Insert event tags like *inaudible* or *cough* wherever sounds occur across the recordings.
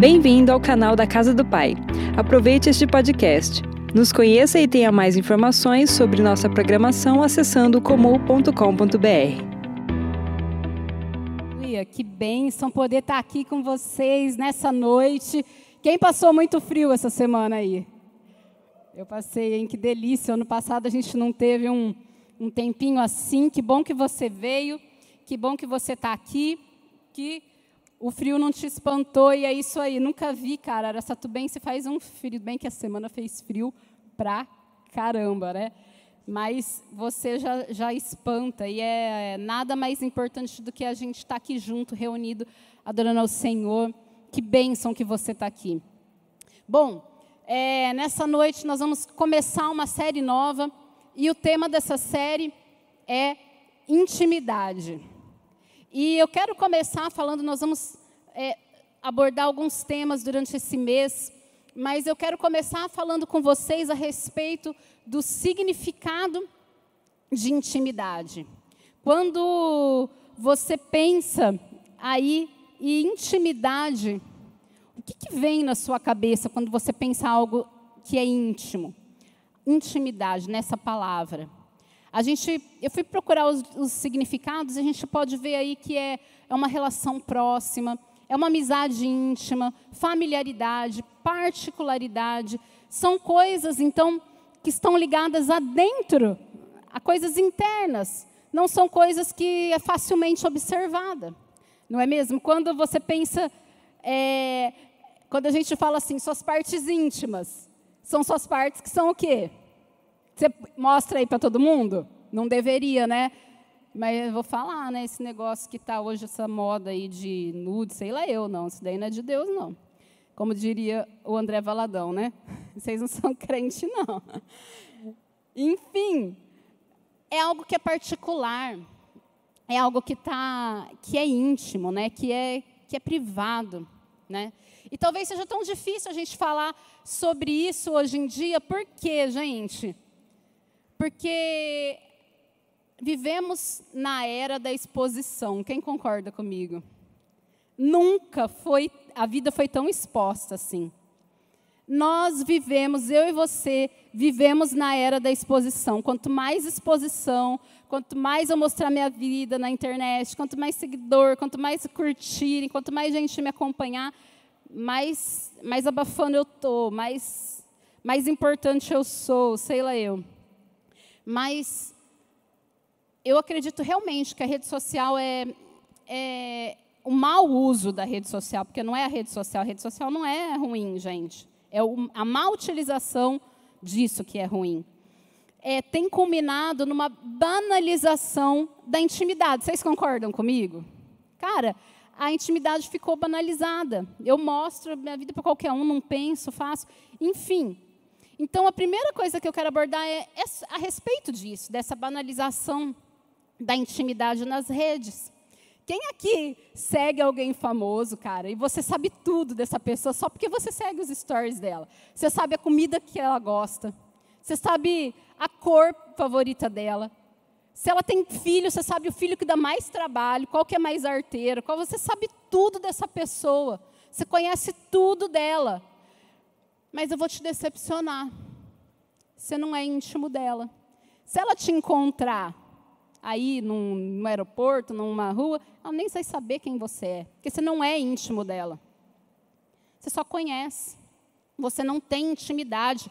Bem-vindo ao canal da Casa do Pai. Aproveite este podcast. Nos conheça e tenha mais informações sobre nossa programação acessando comum.com.br. Que bênção poder estar aqui com vocês nessa noite. Quem passou muito frio essa semana aí? Eu passei, hein? Que delícia. Ano passado a gente não teve um, um tempinho assim. Que bom que você veio. Que bom que você está aqui. Que o frio não te espantou e é isso aí. Nunca vi, cara. Aracatubense faz um frio. Bem que a semana fez frio pra caramba, né? Mas você já, já espanta e é, é nada mais importante do que a gente estar tá aqui junto, reunido, adorando ao Senhor. Que bênção que você está aqui. Bom, é, nessa noite nós vamos começar uma série nova e o tema dessa série é intimidade. E eu quero começar falando, nós vamos é, abordar alguns temas durante esse mês, mas eu quero começar falando com vocês a respeito do significado de intimidade. Quando você pensa aí em intimidade, o que, que vem na sua cabeça quando você pensa algo que é íntimo? Intimidade, nessa palavra. A gente, eu fui procurar os, os significados e a gente pode ver aí que é, é uma relação próxima, é uma amizade íntima, familiaridade, particularidade. São coisas, então, que estão ligadas a dentro, a coisas internas. Não são coisas que é facilmente observada. Não é mesmo? Quando você pensa, é, quando a gente fala assim, suas partes íntimas, são suas partes que são o quê? Você mostra aí para todo mundo? Não deveria, né? Mas eu vou falar, né? Esse negócio que está hoje, essa moda aí de nude, sei lá eu, não. Isso daí não é de Deus, não. Como diria o André Valadão, né? *laughs* Vocês não são crente, não. Enfim, é algo que é particular. É algo que, tá, que é íntimo, né? Que é, que é privado, né? E talvez seja tão difícil a gente falar sobre isso hoje em dia. Por quê, gente? Porque vivemos na era da exposição. Quem concorda comigo? Nunca foi, a vida foi tão exposta assim. Nós vivemos, eu e você, vivemos na era da exposição. Quanto mais exposição, quanto mais eu mostrar minha vida na internet, quanto mais seguidor, quanto mais curtirem, quanto mais gente me acompanhar, mais, mais abafando eu tô, mais, mais importante eu sou, sei lá eu. Mas eu acredito realmente que a rede social é, é o mau uso da rede social, porque não é a rede social. A rede social não é ruim, gente. É a má utilização disso que é ruim. É, tem culminado numa banalização da intimidade. Vocês concordam comigo? Cara, a intimidade ficou banalizada. Eu mostro minha vida para qualquer um, não penso, faço. Enfim, então, a primeira coisa que eu quero abordar é, é a respeito disso, dessa banalização da intimidade nas redes. Quem aqui segue alguém famoso, cara, e você sabe tudo dessa pessoa só porque você segue os stories dela? Você sabe a comida que ela gosta, você sabe a cor favorita dela. Se ela tem filho, você sabe o filho que dá mais trabalho, qual que é mais arteiro, qual você sabe tudo dessa pessoa. Você conhece tudo dela. Mas eu vou te decepcionar. Você não é íntimo dela. Se ela te encontrar aí num, no aeroporto, numa rua, ela nem vai saber quem você é, porque você não é íntimo dela. Você só conhece. Você não tem intimidade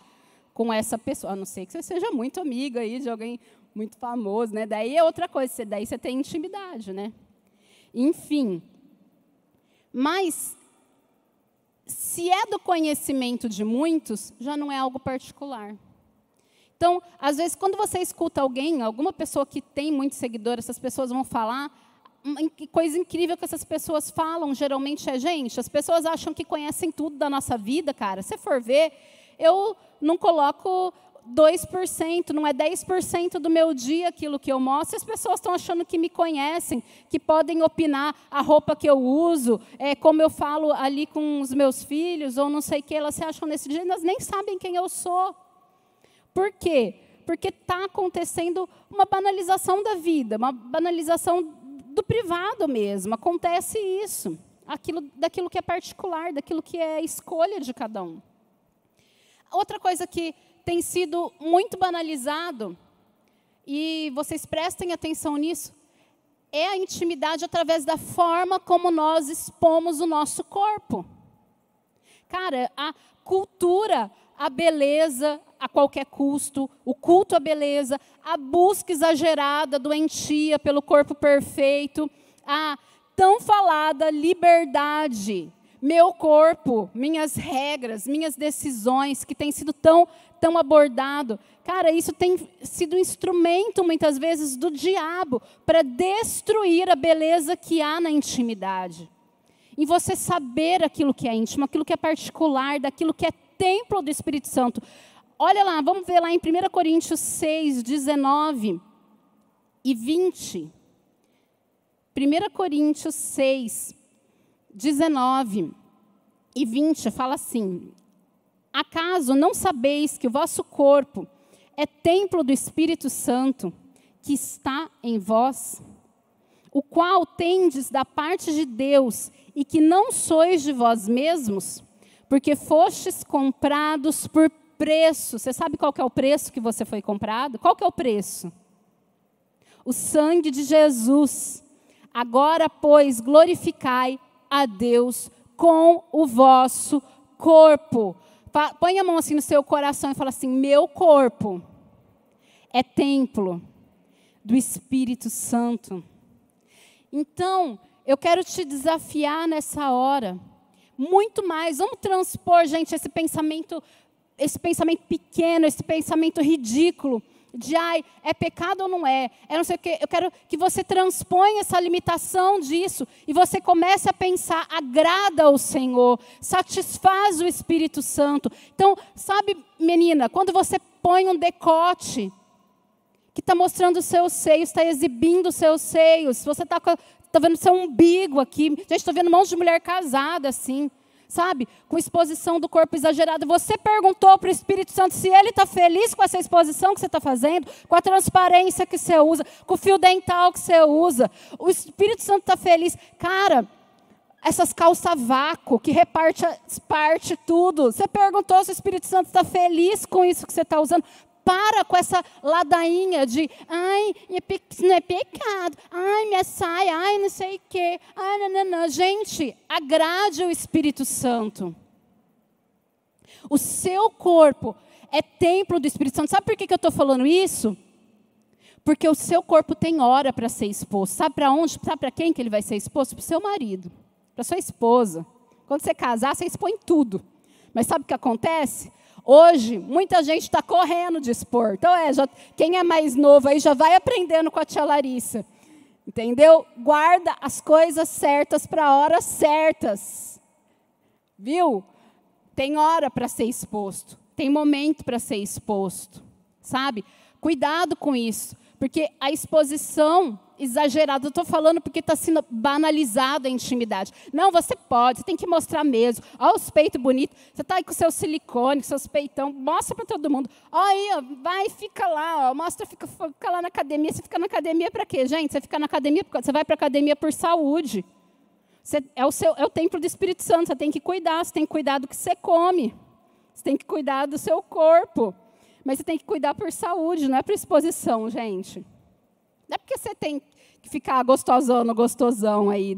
com essa pessoa, a não ser que você seja muito amiga aí de alguém muito famoso, né? Daí é outra coisa, daí você tem intimidade, né? Enfim. Mas se é do conhecimento de muitos, já não é algo particular. Então, às vezes, quando você escuta alguém, alguma pessoa que tem muitos seguidores, essas pessoas vão falar, hum, coisa incrível que essas pessoas falam, geralmente é, gente, as pessoas acham que conhecem tudo da nossa vida, cara. Se for ver, eu não coloco 2%, não é 10% do meu dia aquilo que eu mostro. As pessoas estão achando que me conhecem, que podem opinar a roupa que eu uso, é, como eu falo ali com os meus filhos, ou não sei o que, elas se acham nesse dia, elas nem sabem quem eu sou. Por quê? Porque está acontecendo uma banalização da vida, uma banalização do privado mesmo. Acontece isso. aquilo, daquilo que é particular, daquilo que é escolha de cada um. Outra coisa que tem sido muito banalizado, e vocês prestem atenção nisso, é a intimidade através da forma como nós expomos o nosso corpo. Cara, a cultura, a beleza a qualquer custo, o culto à beleza, a busca exagerada, doentia pelo corpo perfeito, a tão falada liberdade, meu corpo, minhas regras, minhas decisões, que tem sido tão, tão abordado. Cara, isso tem sido um instrumento, muitas vezes, do diabo para destruir a beleza que há na intimidade. Em você saber aquilo que é íntimo, aquilo que é particular, daquilo que é templo do Espírito Santo. Olha lá, vamos ver lá em 1 Coríntios 6, 19 e 20. 1 Coríntios 6, 19 e 20 fala assim: Acaso não sabeis que o vosso corpo é templo do Espírito Santo que está em vós, o qual tendes da parte de Deus e que não sois de vós mesmos, porque fostes comprados por preço. Você sabe qual é o preço que você foi comprado? Qual é o preço? O sangue de Jesus. Agora, pois, glorificai a Deus com o vosso corpo. Põe a mão assim no seu coração e fala assim: meu corpo é templo do Espírito Santo. Então, eu quero te desafiar nessa hora, muito mais. Vamos transpor, gente, esse pensamento, esse pensamento pequeno, esse pensamento ridículo de ai, é pecado ou não é? É não sei o quê. Eu quero que você transponha essa limitação disso e você comece a pensar, agrada ao Senhor, satisfaz o Espírito Santo. Então, sabe, menina, quando você põe um decote que está mostrando os seus seios, está exibindo os seus seios, se você está tá vendo seu umbigo aqui, gente, estou vendo monte de mulher casada assim sabe? Com exposição do corpo exagerado. Você perguntou para o Espírito Santo se ele está feliz com essa exposição que você está fazendo, com a transparência que você usa, com o fio dental que você usa. O Espírito Santo está feliz. Cara, essas calças vácuo que reparte parte tudo. Você perguntou se o Espírito Santo está feliz com isso que você está usando para com essa ladainha de, ai, é não é pecado, ai, minha saia, ai, não sei o quê, ai, não, não, não. Gente, agrade o Espírito Santo. O seu corpo é templo do Espírito Santo. Sabe por que, que eu estou falando isso? Porque o seu corpo tem hora para ser exposto. Sabe para onde? Sabe para quem que ele vai ser exposto? Para o seu marido, para sua esposa. Quando você casar, você expõe tudo. Mas sabe o que acontece? Hoje, muita gente está correndo de expor. Então, é, já, quem é mais novo aí já vai aprendendo com a tia Larissa. Entendeu? Guarda as coisas certas para horas certas. Viu? Tem hora para ser exposto. Tem momento para ser exposto. Sabe? Cuidado com isso. Porque a exposição exagerado. Eu estou falando porque está sendo banalizada a intimidade. Não, você pode, você tem que mostrar mesmo. Olha os peitos bonitos. Você está aí com seu silicone, com seus peitão. Mostra para todo mundo. Olha aí, vai, fica lá. Ó, mostra, fica, fica lá na academia. Você fica na academia para quê, gente? Você fica na academia, você vai para a academia por saúde. Você, é, o seu, é o templo do Espírito Santo. Você tem que cuidar. Você tem que cuidar do que você come. Você tem que cuidar do seu corpo. Mas você tem que cuidar por saúde, não é por exposição, gente. Não é porque você tem que ficar gostosão gostosão aí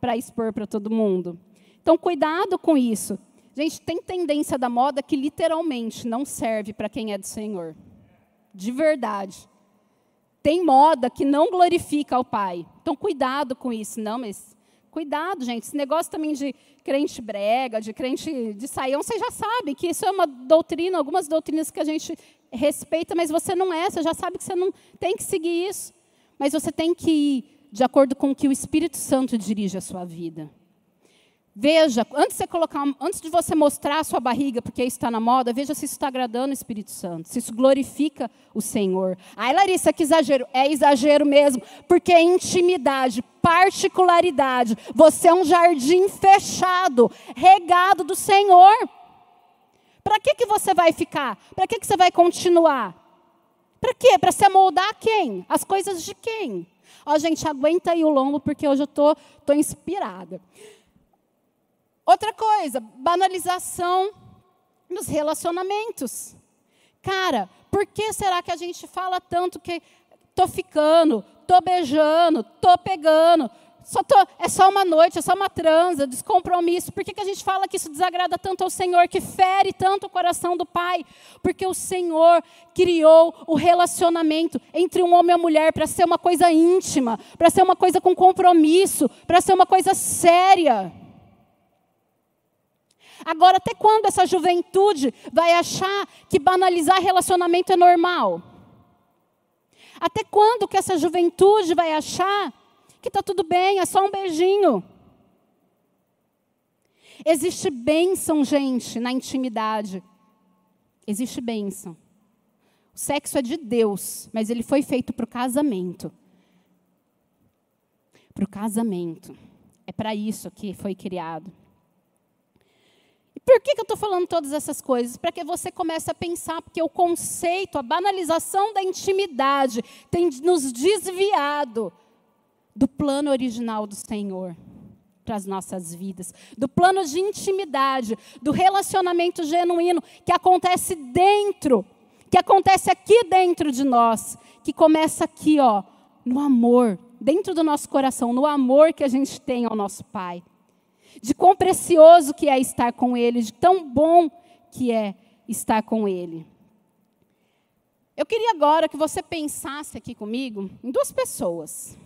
para expor para todo mundo. Então, cuidado com isso. Gente, tem tendência da moda que literalmente não serve para quem é do Senhor. De verdade. Tem moda que não glorifica ao Pai. Então, cuidado com isso. Não, mas cuidado, gente. Esse negócio também de crente brega, de crente de saião, você já sabe que isso é uma doutrina, algumas doutrinas que a gente respeita, mas você não é, você já sabe que você não tem que seguir isso. Mas você tem que ir de acordo com o que o Espírito Santo dirige a sua vida. Veja, antes de, você colocar, antes de você mostrar a sua barriga, porque isso está na moda, veja se isso está agradando o Espírito Santo, se isso glorifica o Senhor. Ai, Larissa, que exagero. É exagero mesmo, porque é intimidade, particularidade. Você é um jardim fechado, regado do Senhor. Para que, que você vai ficar? Para que, que você vai continuar? Para quê? Para se amoldar a quem? As coisas de quem? Ó, gente, aguenta aí o lombo, porque hoje eu tô, tô inspirada. Outra coisa, banalização nos relacionamentos. Cara, por que será que a gente fala tanto que tô ficando, tô beijando, tô pegando, só tô, é só uma noite, é só uma transa, descompromisso. Por que, que a gente fala que isso desagrada tanto ao Senhor, que fere tanto o coração do Pai? Porque o Senhor criou o relacionamento entre um homem e uma mulher para ser uma coisa íntima, para ser uma coisa com compromisso, para ser uma coisa séria. Agora, até quando essa juventude vai achar que banalizar relacionamento é normal? Até quando que essa juventude vai achar que está tudo bem, é só um beijinho? Existe bênção, gente, na intimidade. Existe bênção. O sexo é de Deus, mas ele foi feito para o casamento. Para o casamento. É para isso que foi criado. Por que, que eu estou falando todas essas coisas? Para que você comece a pensar, porque o conceito, a banalização da intimidade tem nos desviado do plano original do Senhor para as nossas vidas, do plano de intimidade, do relacionamento genuíno que acontece dentro, que acontece aqui dentro de nós, que começa aqui, ó, no amor, dentro do nosso coração, no amor que a gente tem ao nosso Pai de quão precioso que é estar com Ele, de tão bom que é estar com Ele. Eu queria agora que você pensasse aqui comigo em duas pessoas.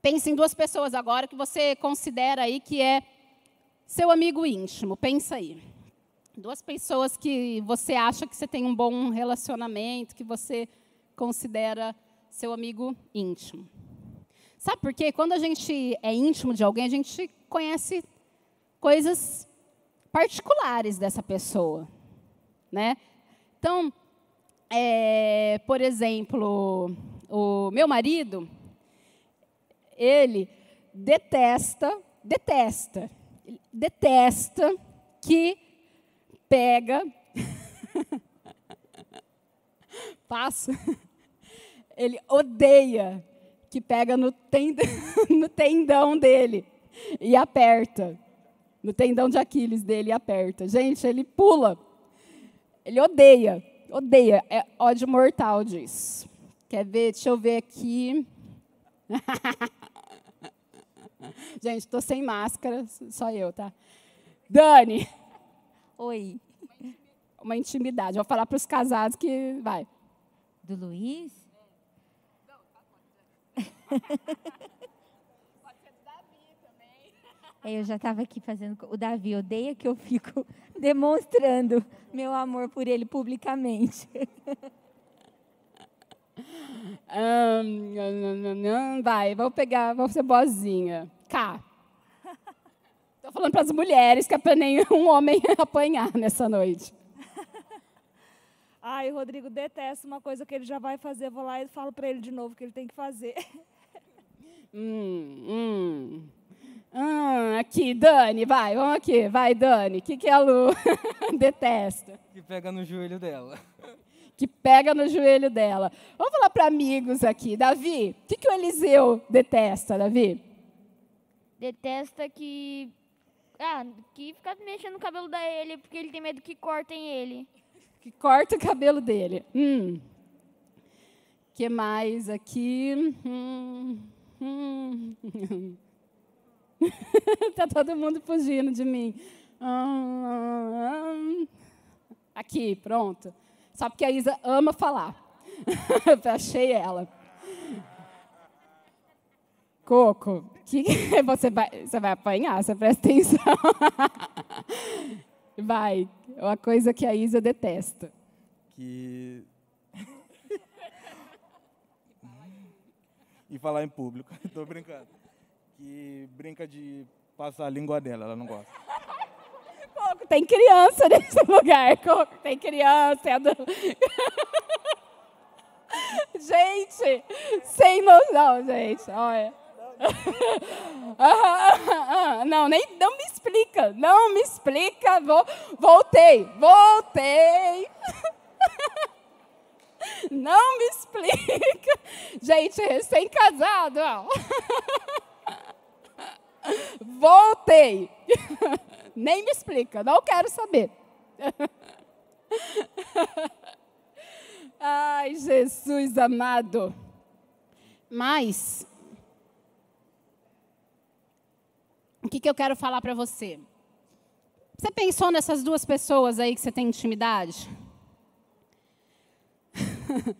Pense em duas pessoas agora que você considera aí que é seu amigo íntimo. Pensa aí. Duas pessoas que você acha que você tem um bom relacionamento, que você considera seu amigo íntimo. Sabe por quê? Quando a gente é íntimo de alguém, a gente conhece coisas particulares dessa pessoa, né? Então, é, por exemplo, o meu marido, ele detesta, detesta, detesta que pega, *laughs* passo, *laughs* ele odeia que pega no, tendão, *laughs* no tendão dele e aperta. No tendão de Aquiles dele e aperta. Gente, ele pula. Ele odeia. Odeia. É ódio mortal disso. Quer ver? Deixa eu ver aqui. *laughs* Gente, estou sem máscara, só eu, tá? Dani. Oi. Uma intimidade. Vou falar para os casados que vai. Do Luiz? Pode ser do Davi também. É, eu já estava aqui fazendo. O Davi odeia que eu fico *laughs* demonstrando meu amor por ele publicamente. Um, vai, vou pegar, vou ser boazinha. Cá. Estou falando para as mulheres que é para nenhum *laughs* homem *laughs* apanhar nessa noite. Ai, o Rodrigo detesta uma coisa que ele já vai fazer, vou lá e falo para ele de novo que ele tem que fazer. Hum, hum. Hum, aqui, Dani, vai, vamos aqui, vai, Dani. O que, que a Lu *laughs* detesta? Que pega no joelho dela. Que pega no joelho dela. Vamos falar para amigos aqui. Davi, o que, que o Eliseu detesta, Davi? Detesta que. Ah, que fica mexendo no cabelo da ele, porque ele tem medo que cortem ele. Que corta o cabelo dele. Hum. que mais aqui? Hum. Hum. *laughs* tá todo mundo fugindo de mim. Aqui, pronto. Só porque a Isa ama falar. *laughs* Achei ela. Coco, que *laughs* você vai, você vai apanhar, você presta atenção. Vai, uma coisa que a Isa detesta. Que e falar em público. *laughs* Estou brincando. Que brinca de passar a língua dela, ela não gosta. Coco, tem criança nesse lugar. Coco, tem criança. É *laughs* gente, sem noção, gente. Olha. *laughs* não, nem, não me explica. Não me explica. Vou, voltei, voltei. *laughs* Não me explica. Gente, recém-casado, ó. *laughs* contei. *laughs* Nem me explica, não quero saber. Ai, Jesus amado. Mas, o que, que eu quero falar para você? Você pensou nessas duas pessoas aí que você tem intimidade? *laughs*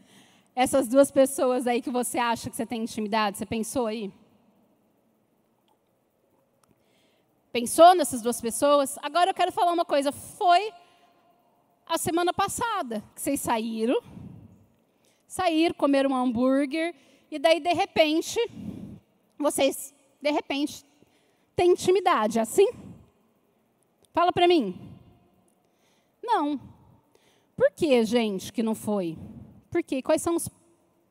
Essas duas pessoas aí que você acha que você tem intimidade, você pensou aí? Pensou nessas duas pessoas? Agora eu quero falar uma coisa. Foi a semana passada que vocês saíram, saíram, comeram um hambúrguer, e daí, de repente, vocês, de repente, têm intimidade, é assim? Fala para mim. Não. Por que, gente, que não foi? Por quê? Quais são os,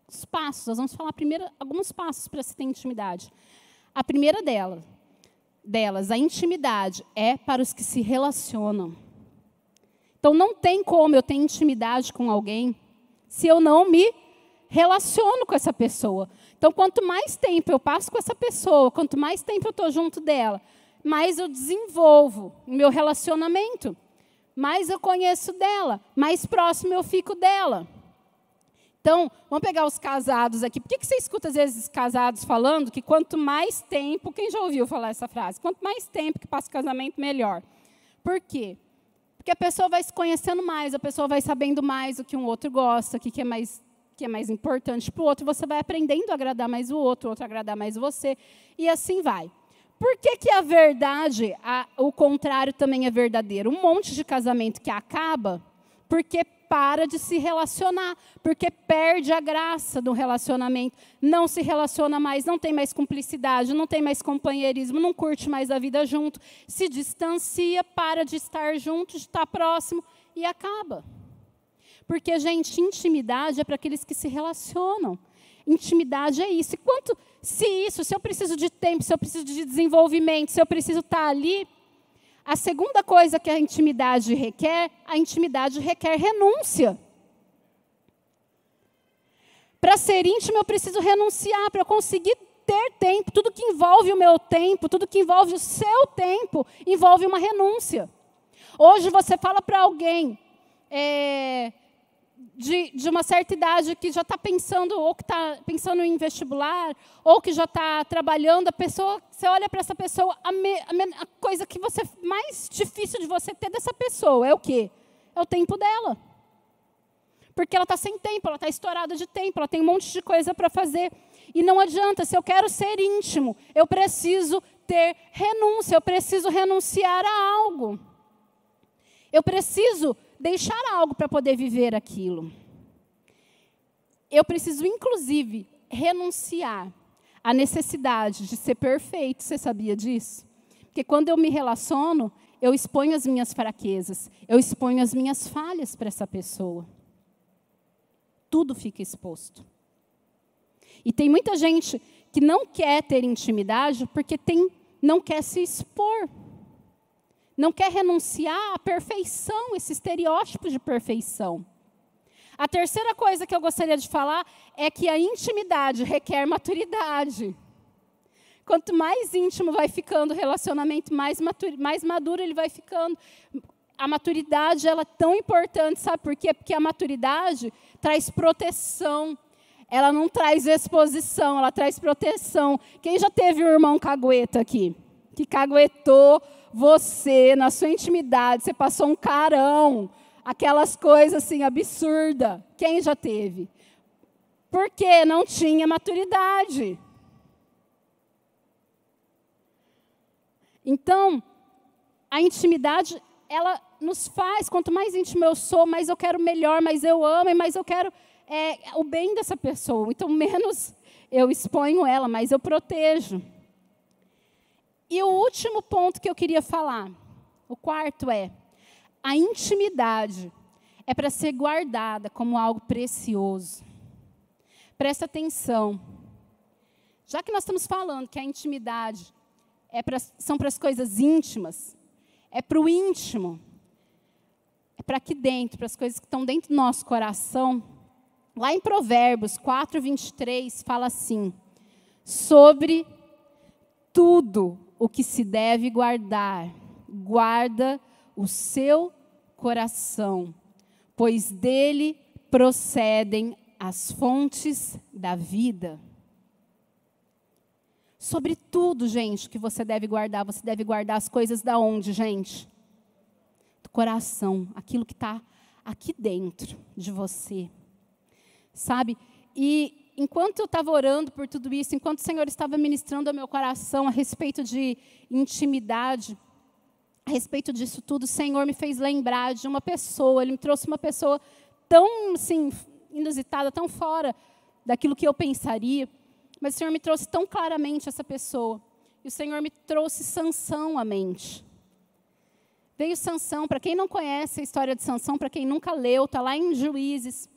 os passos? Nós vamos falar primeiro alguns passos para se ter intimidade. A primeira delas, delas, a intimidade é para os que se relacionam. Então não tem como eu ter intimidade com alguém se eu não me relaciono com essa pessoa. Então quanto mais tempo eu passo com essa pessoa, quanto mais tempo eu estou junto dela, mais eu desenvolvo o meu relacionamento, mais eu conheço dela, mais próximo eu fico dela. Então, vamos pegar os casados aqui. Por que, que você escuta, às vezes, casados falando que quanto mais tempo. Quem já ouviu falar essa frase? Quanto mais tempo que passa o casamento, melhor. Por quê? Porque a pessoa vai se conhecendo mais, a pessoa vai sabendo mais o que um outro gosta, o que é mais, que é mais importante para o outro. Você vai aprendendo a agradar mais o outro, o outro agradar mais você. E assim vai. Por que, que a verdade, a, o contrário também é verdadeiro? Um monte de casamento que acaba porque para de se relacionar, porque perde a graça do relacionamento, não se relaciona mais, não tem mais cumplicidade, não tem mais companheirismo, não curte mais a vida junto, se distancia, para de estar junto, de estar próximo e acaba. Porque, gente, intimidade é para aqueles que se relacionam. Intimidade é isso. E quanto, se isso, se eu preciso de tempo, se eu preciso de desenvolvimento, se eu preciso estar ali, a segunda coisa que a intimidade requer, a intimidade requer renúncia. Para ser íntimo, eu preciso renunciar, para eu conseguir ter tempo. Tudo que envolve o meu tempo, tudo que envolve o seu tempo, envolve uma renúncia. Hoje você fala para alguém, é, de, de uma certa idade que já está pensando, ou que está pensando em vestibular, ou que já está trabalhando, a pessoa, você olha para essa pessoa, a, me, a, me, a, coisa que você mais difícil de você ter dessa pessoa é o quê? É o tempo dela. Porque ela está sem tempo, ela está estourada de tempo, ela tem um monte de coisa para fazer. E não adianta, se eu quero ser íntimo, eu preciso ter renúncia, eu preciso renunciar a algo. Eu preciso deixar algo para poder viver aquilo. Eu preciso, inclusive, renunciar à necessidade de ser perfeito. Você sabia disso? Porque quando eu me relaciono, eu exponho as minhas fraquezas, eu exponho as minhas falhas para essa pessoa. Tudo fica exposto. E tem muita gente que não quer ter intimidade porque tem, não quer se expor não quer renunciar à perfeição, esse estereótipo de perfeição. A terceira coisa que eu gostaria de falar é que a intimidade requer maturidade. Quanto mais íntimo vai ficando o relacionamento, mais, mais maduro ele vai ficando. A maturidade ela é tão importante, sabe por quê? Porque a maturidade traz proteção. Ela não traz exposição, ela traz proteção. Quem já teve o irmão cagueta aqui? Que caguetou você, na sua intimidade, você passou um carão, aquelas coisas assim absurda. Quem já teve? Porque não tinha maturidade. Então, a intimidade, ela nos faz, quanto mais íntimo eu sou, mais eu quero melhor, mais eu amo, mais eu quero é, o bem dessa pessoa. Então, *laughs* menos eu exponho ela, mais eu protejo. E o último ponto que eu queria falar, o quarto é: a intimidade é para ser guardada como algo precioso. Presta atenção. Já que nós estamos falando que a intimidade é pra, são para as coisas íntimas, é para o íntimo, é para aqui dentro, para as coisas que estão dentro do nosso coração. Lá em Provérbios 4, 23, fala assim: sobre tudo o que se deve guardar, guarda o seu coração, pois dele procedem as fontes da vida. Sobre tudo, gente, que você deve guardar, você deve guardar as coisas da onde, gente? Do coração, aquilo que está aqui dentro de você. Sabe? E enquanto eu estava orando por tudo isso, enquanto o Senhor estava ministrando ao meu coração a respeito de intimidade, a respeito disso tudo, o Senhor me fez lembrar de uma pessoa, Ele me trouxe uma pessoa tão, assim, inusitada, tão fora daquilo que eu pensaria, mas o Senhor me trouxe tão claramente essa pessoa. E o Senhor me trouxe Sansão à mente. Veio Sansão, para quem não conhece a história de Sansão, para quem nunca leu, está lá em Juízes.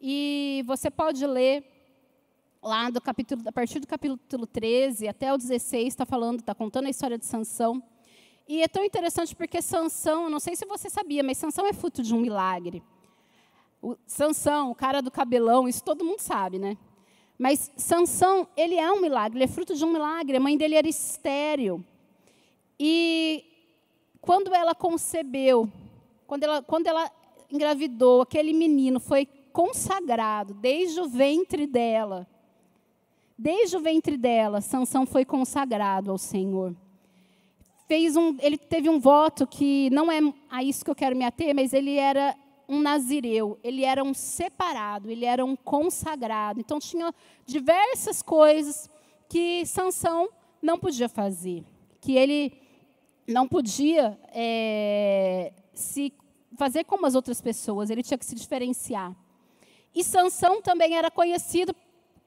E você pode ler lá do capítulo, a partir do capítulo 13 até o 16, está falando, está contando a história de Sansão. E é tão interessante porque Sansão, não sei se você sabia, mas Sansão é fruto de um milagre. O Sansão, o cara do cabelão, isso todo mundo sabe, né? Mas Sansão, ele é um milagre, ele é fruto de um milagre. A mãe dele era estéril. E quando ela concebeu, quando ela, quando ela engravidou, aquele menino foi consagrado desde o ventre dela. Desde o ventre dela, Sansão foi consagrado ao Senhor fez um, ele teve um voto que não é a isso que eu quero me ater, mas ele era um nazireu, ele era um separado, ele era um consagrado. Então tinha diversas coisas que Sansão não podia fazer, que ele não podia é, se fazer como as outras pessoas, ele tinha que se diferenciar. E Sansão também era conhecido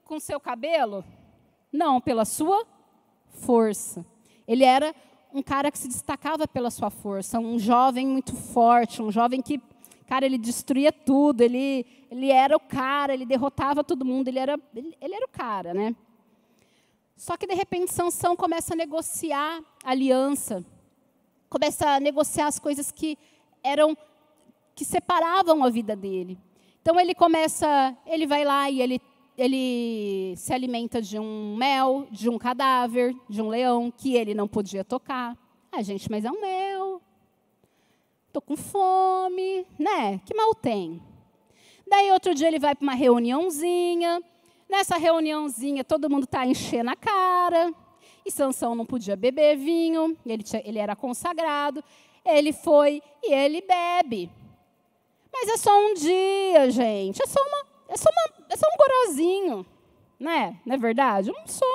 com seu cabelo? Não, pela sua força. Ele era um cara que se destacava pela sua força, um jovem muito forte, um jovem que, cara, ele destruía tudo, ele, ele era o cara, ele derrotava todo mundo, ele era, ele, ele era o cara, né? Só que de repente Sansão começa a negociar aliança, começa a negociar as coisas que eram que separavam a vida dele. Então ele começa, ele vai lá e ele ele se alimenta de um mel, de um cadáver, de um leão que ele não podia tocar. Ah, gente, mas é um mel. Tô com fome, né? Que mal tem? Daí outro dia ele vai para uma reuniãozinha. Nessa reuniãozinha todo mundo está enchendo a cara. E Sansão não podia beber vinho, ele, tinha, ele era consagrado. Ele foi e ele bebe. Mas é só um dia, gente. É só uma, é só, uma, é só um gorozinho, né? Não é verdade? Um só.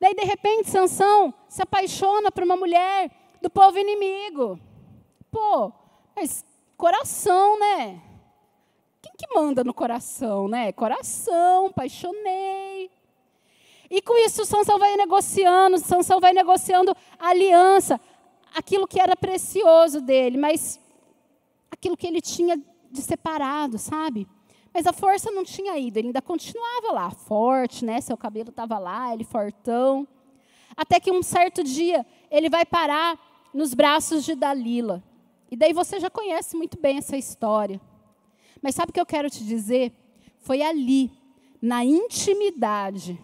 Daí, de repente, Sansão se apaixona por uma mulher do povo inimigo. Pô, mas coração, né? Quem que manda no coração, né? Coração, apaixonei. E com isso, Sansão vai negociando, Sansão vai negociando aliança, aquilo que era precioso dele, mas aquilo que ele tinha de separado, sabe? Mas a força não tinha ido, ele ainda continuava lá, forte, né? Seu cabelo estava lá, ele fortão. Até que um certo dia ele vai parar nos braços de Dalila. E daí você já conhece muito bem essa história. Mas sabe o que eu quero te dizer? Foi ali, na intimidade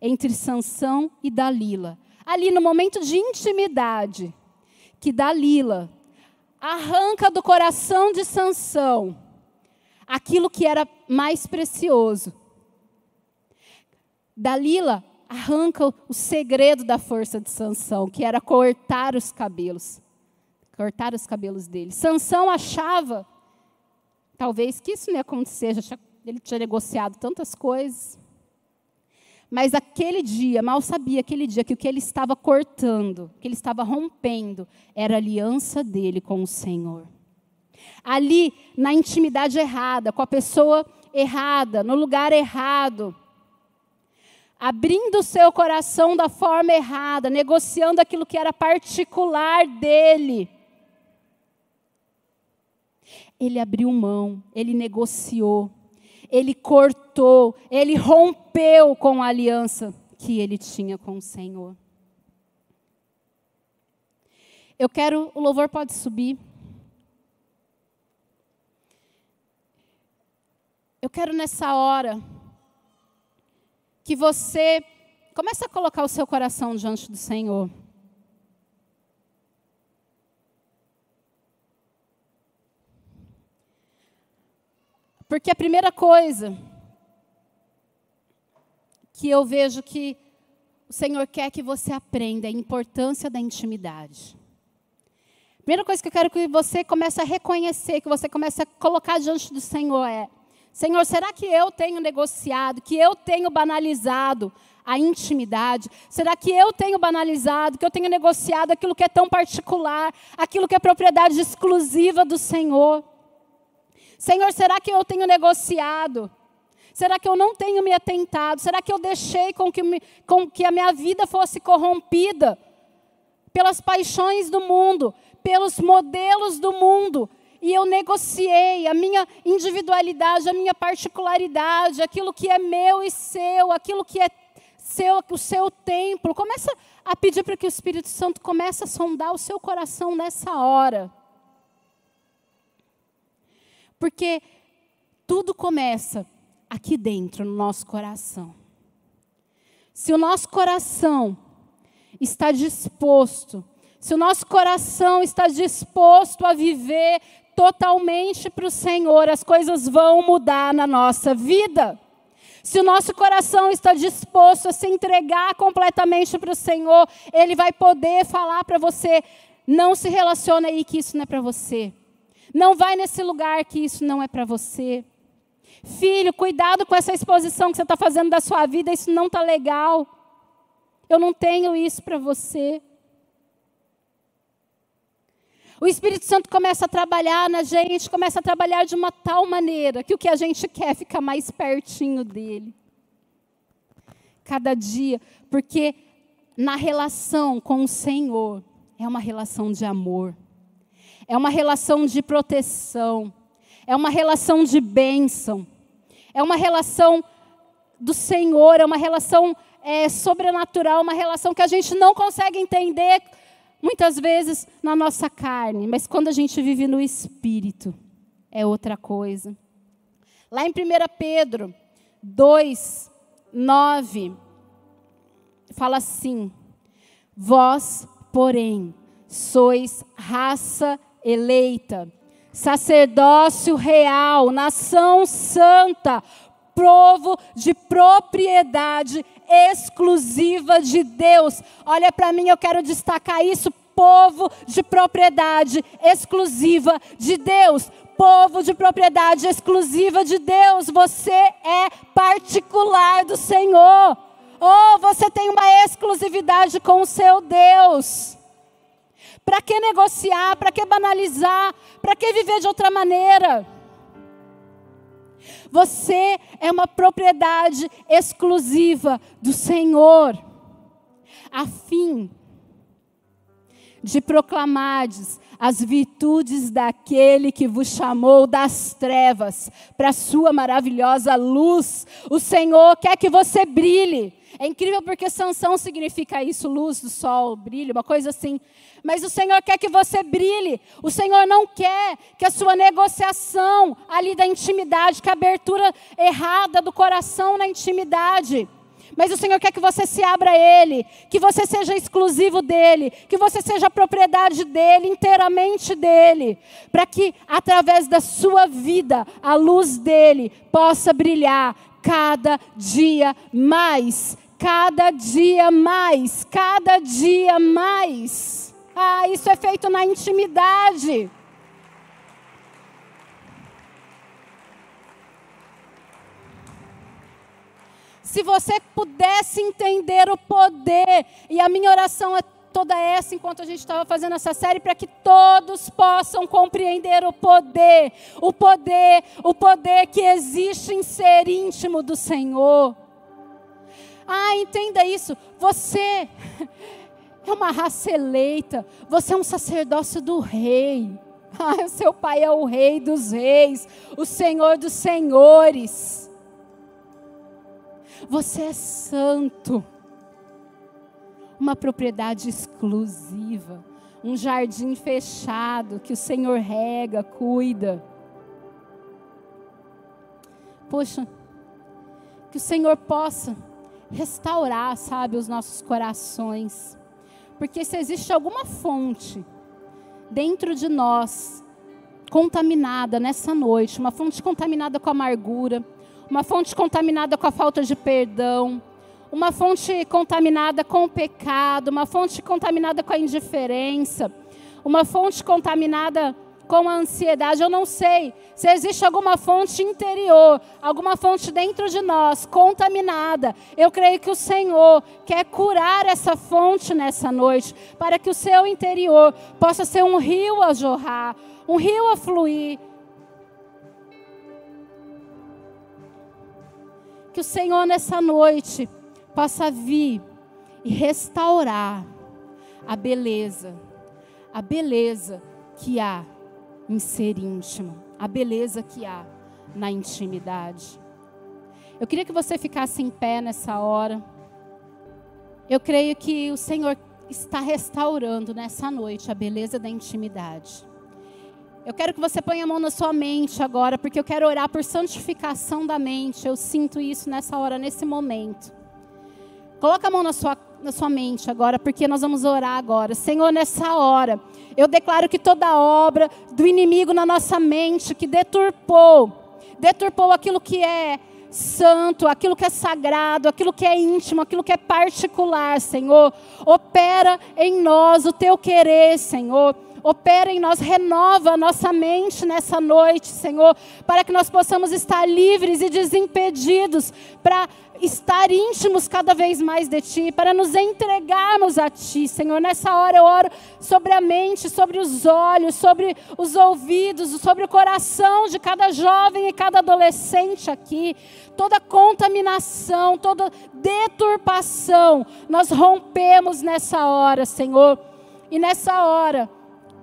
entre Sansão e Dalila. Ali no momento de intimidade, que Dalila arranca do coração de Sansão aquilo que era mais precioso. Dalila arranca o segredo da força de Sansão, que era cortar os cabelos. Cortar os cabelos dele. Sansão achava, talvez, que isso não ia acontecer, ele tinha negociado tantas coisas. Mas aquele dia, mal sabia aquele dia que o que ele estava cortando, que ele estava rompendo, era a aliança dele com o Senhor. Ali, na intimidade errada, com a pessoa errada, no lugar errado, abrindo o seu coração da forma errada, negociando aquilo que era particular dele. Ele abriu mão, ele negociou ele cortou, ele rompeu com a aliança que ele tinha com o Senhor. Eu quero, o louvor pode subir. Eu quero nessa hora que você começa a colocar o seu coração diante do Senhor. Porque a primeira coisa que eu vejo que o Senhor quer que você aprenda é a importância da intimidade. Primeira coisa que eu quero que você comece a reconhecer, que você comece a colocar diante do Senhor é: Senhor, será que eu tenho negociado, que eu tenho banalizado a intimidade? Será que eu tenho banalizado, que eu tenho negociado aquilo que é tão particular, aquilo que é propriedade exclusiva do Senhor? Senhor, será que eu tenho negociado? Será que eu não tenho me atentado? Será que eu deixei com que, me, com que a minha vida fosse corrompida pelas paixões do mundo, pelos modelos do mundo? E eu negociei a minha individualidade, a minha particularidade, aquilo que é meu e seu, aquilo que é seu, o seu templo. Começa a pedir para que o Espírito Santo comece a sondar o seu coração nessa hora. Porque tudo começa aqui dentro, no nosso coração. Se o nosso coração está disposto, se o nosso coração está disposto a viver totalmente para o Senhor, as coisas vão mudar na nossa vida. Se o nosso coração está disposto a se entregar completamente para o Senhor, Ele vai poder falar para você: não se relaciona aí que isso não é para você. Não vai nesse lugar que isso não é para você. Filho, cuidado com essa exposição que você está fazendo da sua vida, isso não está legal. Eu não tenho isso para você. O Espírito Santo começa a trabalhar na gente, começa a trabalhar de uma tal maneira que o que a gente quer ficar mais pertinho dele. Cada dia, porque na relação com o Senhor é uma relação de amor, é uma relação de proteção, é uma relação de bênção, é uma relação do Senhor, é uma relação é, sobrenatural, uma relação que a gente não consegue entender muitas vezes na nossa carne, mas quando a gente vive no Espírito, é outra coisa. Lá em 1 Pedro 2, 9, fala assim: Vós, porém, sois raça eleita sacerdócio real, nação santa, povo de propriedade exclusiva de Deus. Olha para mim, eu quero destacar isso: povo de propriedade exclusiva de Deus. Povo de propriedade exclusiva de Deus, você é particular do Senhor. Oh, você tem uma exclusividade com o seu Deus. Para que negociar? Para que banalizar? Para que viver de outra maneira? Você é uma propriedade exclusiva do Senhor, a fim de proclamardes as virtudes daquele que vos chamou das trevas para a sua maravilhosa luz. O Senhor quer que você brilhe. É incrível porque sanção significa isso, luz do sol, brilho, uma coisa assim. Mas o Senhor quer que você brilhe. O Senhor não quer que a sua negociação ali da intimidade, que a abertura errada do coração na intimidade. Mas o Senhor quer que você se abra a Ele, que você seja exclusivo dEle, que você seja propriedade dEle, inteiramente dEle, para que através da sua vida a luz dEle possa brilhar cada dia mais, cada dia mais, cada dia mais. Ah, isso é feito na intimidade. Se você pudesse entender o poder, e a minha oração é toda essa enquanto a gente estava fazendo essa série para que todos possam compreender o poder, o poder, o poder que existe em ser íntimo do Senhor. Ah, entenda isso. Você *laughs* é uma raça eleita, você é um sacerdócio do rei. *laughs* Ah, seu pai é o rei dos reis, o senhor dos senhores. Você é santo, uma propriedade exclusiva, um jardim fechado que o Senhor rega, cuida. Poxa, que o Senhor possa restaurar, sabe, os nossos corações. Porque se existe alguma fonte dentro de nós contaminada nessa noite, uma fonte contaminada com amargura, uma fonte contaminada com a falta de perdão, uma fonte contaminada com o pecado, uma fonte contaminada com a indiferença, uma fonte contaminada com a ansiedade. Eu não sei se existe alguma fonte interior, alguma fonte dentro de nós contaminada. Eu creio que o Senhor quer curar essa fonte nessa noite, para que o seu interior possa ser um rio a jorrar, um rio a fluir. Que o Senhor nessa noite possa vir e restaurar a beleza, a beleza que há em ser íntimo, a beleza que há na intimidade. Eu queria que você ficasse em pé nessa hora. Eu creio que o Senhor está restaurando nessa noite a beleza da intimidade. Eu quero que você ponha a mão na sua mente agora, porque eu quero orar por santificação da mente. Eu sinto isso nessa hora, nesse momento. Coloca a mão na sua, na sua mente agora, porque nós vamos orar agora. Senhor, nessa hora, eu declaro que toda obra do inimigo na nossa mente que deturpou, deturpou aquilo que é santo, aquilo que é sagrado, aquilo que é íntimo, aquilo que é particular, Senhor, opera em nós o teu querer, Senhor opera em nós, renova a nossa mente nessa noite, Senhor, para que nós possamos estar livres e desimpedidos para estar íntimos cada vez mais de Ti, para nos entregarmos a Ti, Senhor. Nessa hora eu oro sobre a mente, sobre os olhos, sobre os ouvidos, sobre o coração de cada jovem e cada adolescente aqui. Toda contaminação, toda deturpação, nós rompemos nessa hora, Senhor. E nessa hora,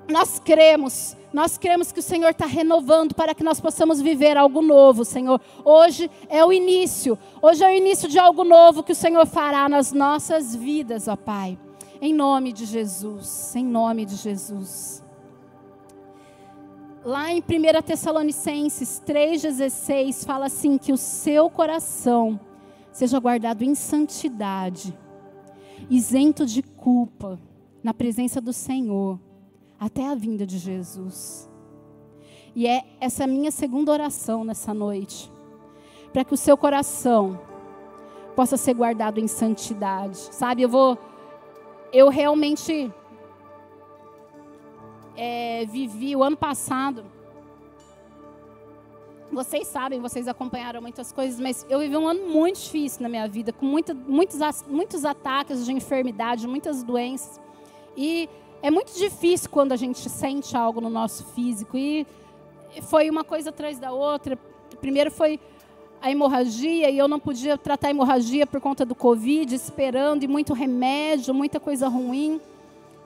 nós cremos, nós cremos que o Senhor está renovando para que nós possamos viver algo novo, Senhor. Hoje é o início, hoje é o início de algo novo que o Senhor fará nas nossas vidas, ó Pai. Em nome de Jesus, em nome de Jesus. Lá em 1 Tessalonicenses 3,16 fala assim: que o seu coração seja guardado em santidade, isento de culpa, na presença do Senhor até a vinda de Jesus. E é essa minha segunda oração nessa noite, para que o seu coração possa ser guardado em santidade. Sabe, eu vou, eu realmente é, vivi o ano passado. Vocês sabem, vocês acompanharam muitas coisas, mas eu vivi um ano muito difícil na minha vida, com muita, muitos, muitos ataques de enfermidade, muitas doenças. E é muito difícil quando a gente sente algo no nosso físico. E foi uma coisa atrás da outra. Primeiro foi a hemorragia, e eu não podia tratar a hemorragia por conta do Covid, esperando, e muito remédio, muita coisa ruim.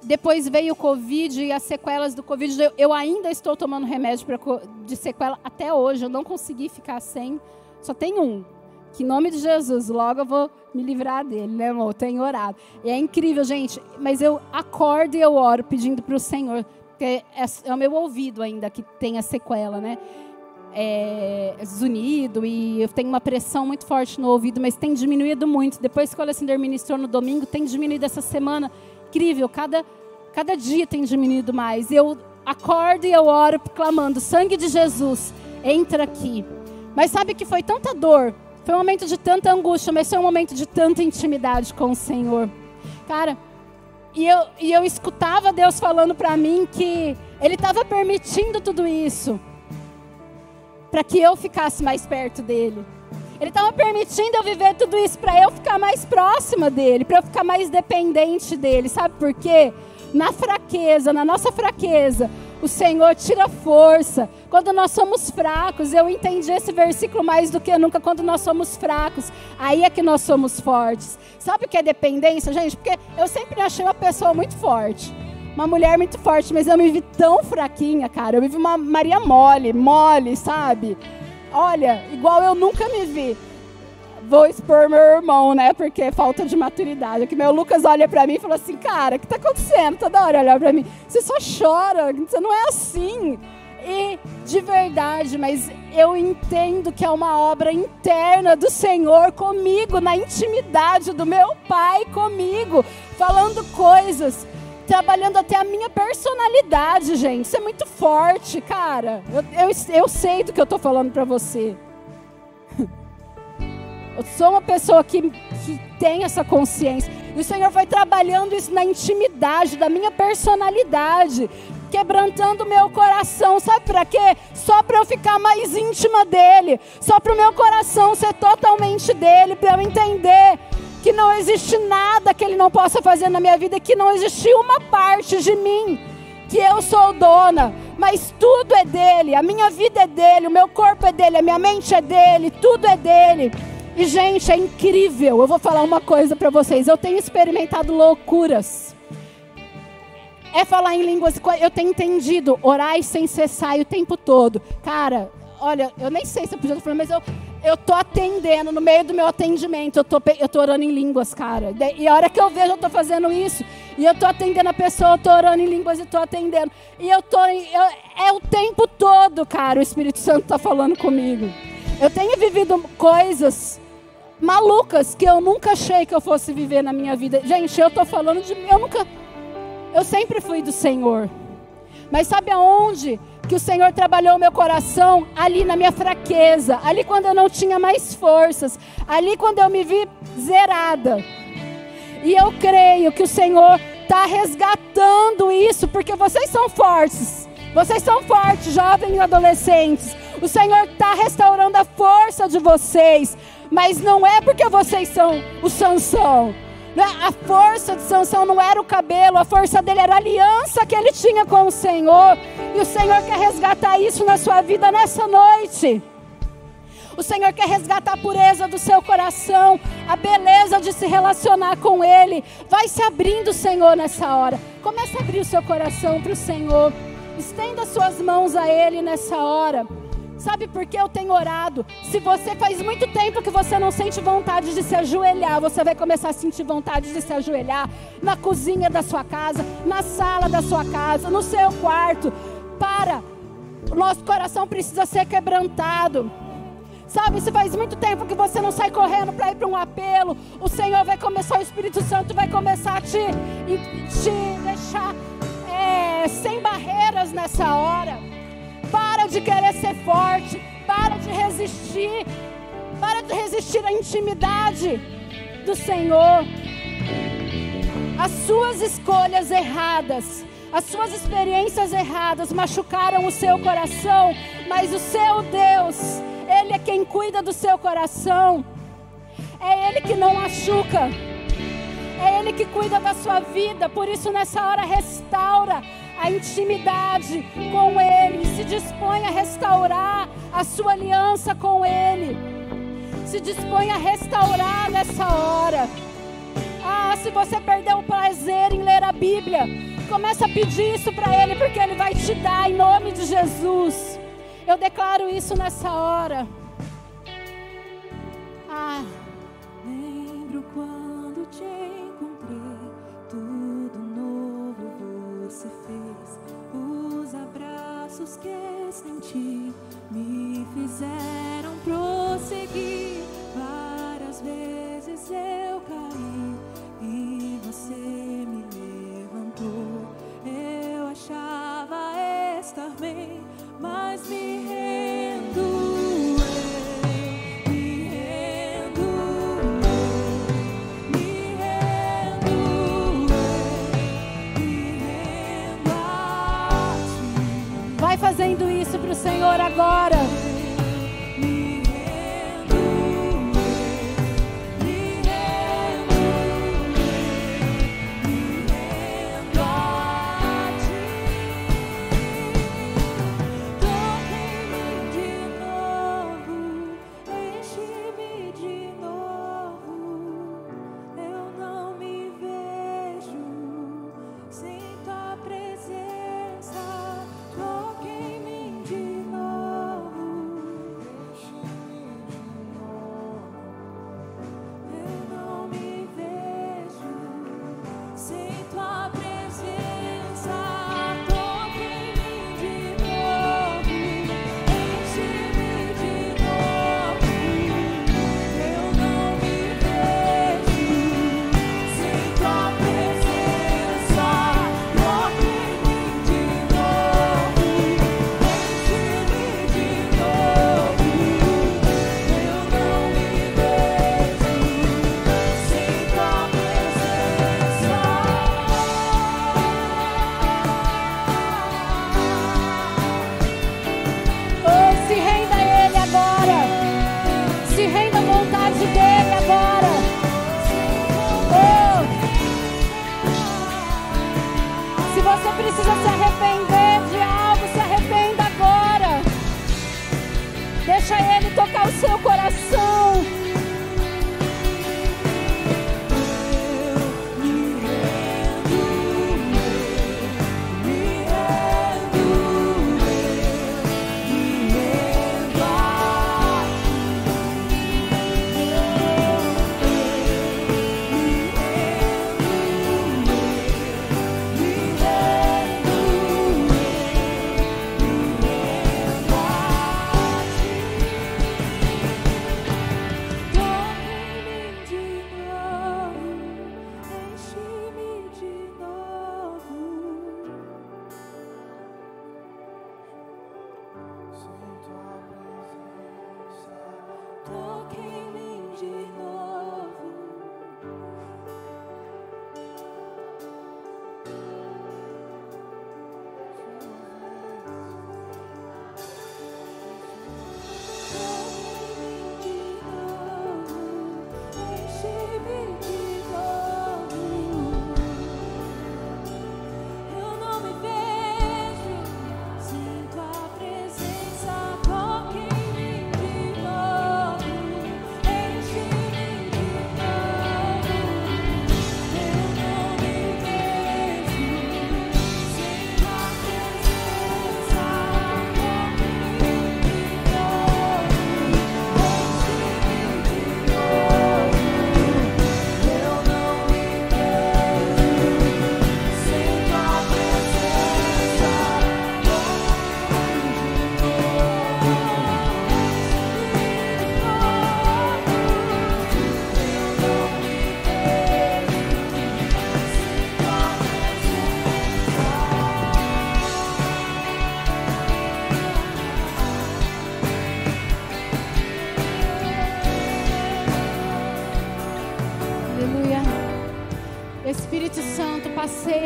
Depois veio o Covid e as sequelas do Covid. Eu ainda estou tomando remédio de sequela até hoje. Eu não consegui ficar sem. Só tem um. Que em nome de Jesus, logo eu vou me livrar dele, né, amor? Eu tenho orado. E é incrível, gente. Mas eu acordo e eu oro pedindo para o Senhor, porque é, é, o meu ouvido ainda que tem a sequela, né? É, zunido e eu tenho uma pressão muito forte no ouvido, mas tem diminuído muito. Depois que o Alessandro ministrou no domingo, tem diminuído essa semana. Incrível, cada, cada dia tem diminuído mais. Eu acordo e eu oro clamando: sangue de Jesus, entra aqui. Mas sabe que foi tanta dor foi um momento de tanta angústia, mas foi um momento de tanta intimidade com o Senhor. Cara, e eu, e eu escutava Deus falando para mim que Ele estava permitindo tudo isso para que eu ficasse mais perto dele. Ele estava permitindo eu viver tudo isso para eu ficar mais próxima dele, para eu ficar mais dependente dele. Sabe por quê? Na fraqueza, na nossa fraqueza, o Senhor tira força. Quando nós somos fracos, eu entendi esse versículo mais do que nunca. Quando nós somos fracos, aí é que nós somos fortes. Sabe o que é dependência, gente? Porque eu sempre achei uma pessoa muito forte. Uma mulher muito forte, mas eu me vi tão fraquinha, cara. Eu me vi uma Maria mole, mole, sabe? Olha, igual eu nunca me vi vou expor meu irmão, né? Porque falta de maturidade. Que meu Lucas olha para mim e fala assim, cara, o que tá acontecendo? Toda hora olha para mim. Você só chora, você não é assim. E de verdade, mas eu entendo que é uma obra interna do Senhor comigo, na intimidade do meu Pai comigo, falando coisas, trabalhando até a minha personalidade, gente. Isso é muito forte, cara. Eu, eu, eu sei do que eu estou falando para você. Eu sou uma pessoa que, que tem essa consciência. E o Senhor vai trabalhando isso na intimidade da minha personalidade, quebrantando meu coração. Sabe para quê? Só para eu ficar mais íntima dele. Só para o meu coração ser totalmente dele, para eu entender que não existe nada que ele não possa fazer na minha vida, que não existe uma parte de mim que eu sou dona, mas tudo é dele, a minha vida é dele, o meu corpo é dele, a minha mente é dele, tudo é dele. E, gente, é incrível. Eu vou falar uma coisa para vocês. Eu tenho experimentado loucuras. É falar em línguas. Eu tenho entendido. Orar sem cessar o tempo todo. Cara, olha, eu nem sei se eu podia falar, mas eu, eu tô atendendo. No meio do meu atendimento, eu tô, eu tô orando em línguas, cara. E a hora que eu vejo, eu tô fazendo isso. E eu tô atendendo a pessoa, eu tô orando em línguas e tô atendendo. E eu tô. Eu, é o tempo todo, cara. O Espírito Santo tá falando comigo. Eu tenho vivido coisas malucas que eu nunca achei que eu fosse viver na minha vida. Gente, eu estou falando de. Eu nunca. Eu sempre fui do Senhor. Mas sabe aonde que o Senhor trabalhou o meu coração? Ali na minha fraqueza. Ali quando eu não tinha mais forças. Ali quando eu me vi zerada. E eu creio que o Senhor está resgatando isso, porque vocês são fortes. Vocês são fortes, jovens e adolescentes. O Senhor está restaurando a força de vocês. Mas não é porque vocês são o Sansão. Né? A força de Sansão não era o cabelo, a força dele era a aliança que ele tinha com o Senhor. E o Senhor quer resgatar isso na sua vida nessa noite. O Senhor quer resgatar a pureza do seu coração, a beleza de se relacionar com Ele. Vai se abrindo, Senhor, nessa hora. Comece a abrir o seu coração para o Senhor. Estenda suas mãos a Ele nessa hora. Sabe por que eu tenho orado? Se você faz muito tempo que você não sente vontade de se ajoelhar, você vai começar a sentir vontade de se ajoelhar na cozinha da sua casa, na sala da sua casa, no seu quarto. Para! O nosso coração precisa ser quebrantado. Sabe, se faz muito tempo que você não sai correndo para ir para um apelo, o Senhor vai começar, o Espírito Santo vai começar a te, te deixar é, sem barreiras nessa hora. De querer ser forte. Para de resistir. Para de resistir à intimidade do Senhor. As suas escolhas erradas, as suas experiências erradas machucaram o seu coração, mas o seu Deus, Ele é quem cuida do seu coração. É Ele que não machuca. É Ele que cuida da sua vida. Por isso, nessa hora, restaura a intimidade com Ele, se dispõe a restaurar a sua aliança com Ele, se dispõe a restaurar nessa hora. Ah, se você perdeu o prazer em ler a Bíblia, começa a pedir isso para Ele, porque Ele vai te dar em nome de Jesus. Eu declaro isso nessa hora. Ah. Que senti me fizeram prosseguir. Várias vezes eu caí e você me levantou. Eu achava estar bem,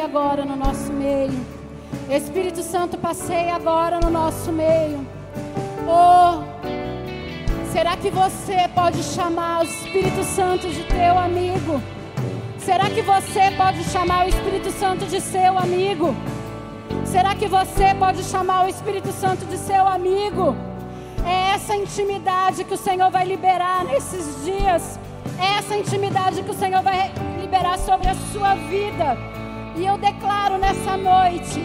agora no nosso meio. Espírito Santo, passeia agora no nosso meio. Oh, será que você pode chamar o Espírito Santo de teu amigo? Será que você pode chamar o Espírito Santo de seu amigo? Será que você pode chamar o Espírito Santo de seu amigo? É essa intimidade que o Senhor vai liberar nesses dias. É essa intimidade que o Senhor vai liberar sobre a sua vida. E eu declaro nessa noite: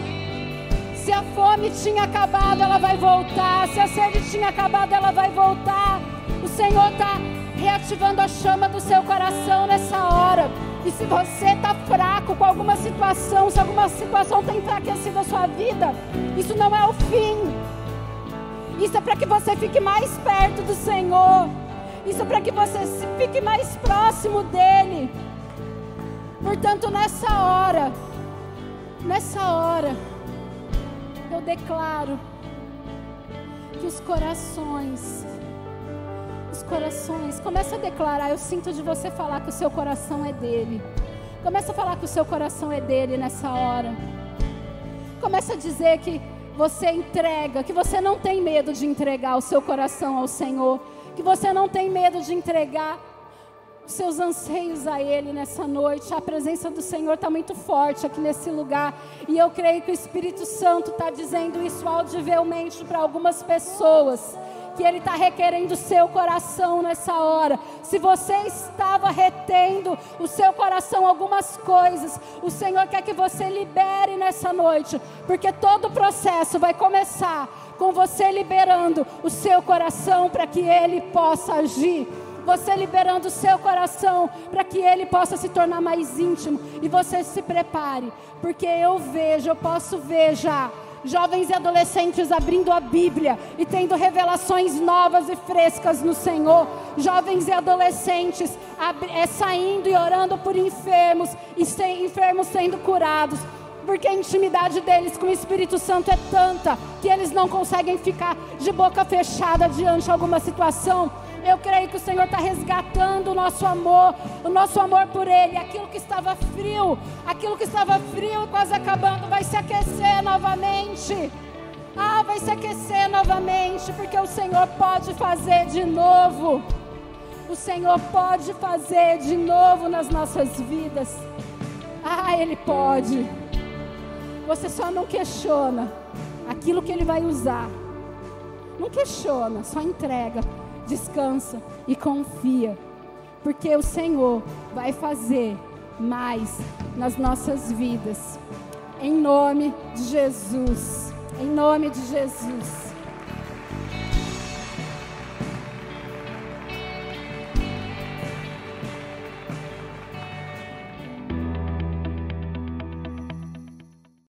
se a fome tinha acabado, ela vai voltar. Se a sede tinha acabado, ela vai voltar. O Senhor está reativando a chama do seu coração nessa hora. E se você está fraco com alguma situação, se alguma situação tem enfraquecido a sua vida, isso não é o fim. Isso é para que você fique mais perto do Senhor. Isso é para que você fique mais próximo dEle. Portanto, nessa hora, nessa hora, eu declaro que os corações, os corações, começa a declarar. Eu sinto de você falar que o seu coração é dele. Começa a falar que o seu coração é dele nessa hora. Começa a dizer que você entrega, que você não tem medo de entregar o seu coração ao Senhor, que você não tem medo de entregar seus anseios a Ele nessa noite. A presença do Senhor está muito forte aqui nesse lugar. E eu creio que o Espírito Santo está dizendo isso audivelmente para algumas pessoas. Que Ele está requerendo o seu coração nessa hora. Se você estava retendo o seu coração algumas coisas, o Senhor quer que você libere nessa noite. Porque todo o processo vai começar com você liberando o seu coração para que Ele possa agir você liberando o seu coração para que ele possa se tornar mais íntimo e você se prepare, porque eu vejo, eu posso ver já jovens e adolescentes abrindo a Bíblia e tendo revelações novas e frescas no Senhor, jovens e adolescentes é, saindo e orando por enfermos e enfermos sendo curados. Porque a intimidade deles com o Espírito Santo é tanta que eles não conseguem ficar de boca fechada diante de alguma situação. Eu creio que o Senhor está resgatando o nosso amor, o nosso amor por Ele. Aquilo que estava frio, aquilo que estava frio e quase acabando, vai se aquecer novamente. Ah, vai se aquecer novamente, porque o Senhor pode fazer de novo. O Senhor pode fazer de novo nas nossas vidas. Ah, Ele pode. Você só não questiona aquilo que Ele vai usar. Não questiona, só entrega, descansa e confia. Porque o Senhor vai fazer mais nas nossas vidas. Em nome de Jesus. Em nome de Jesus.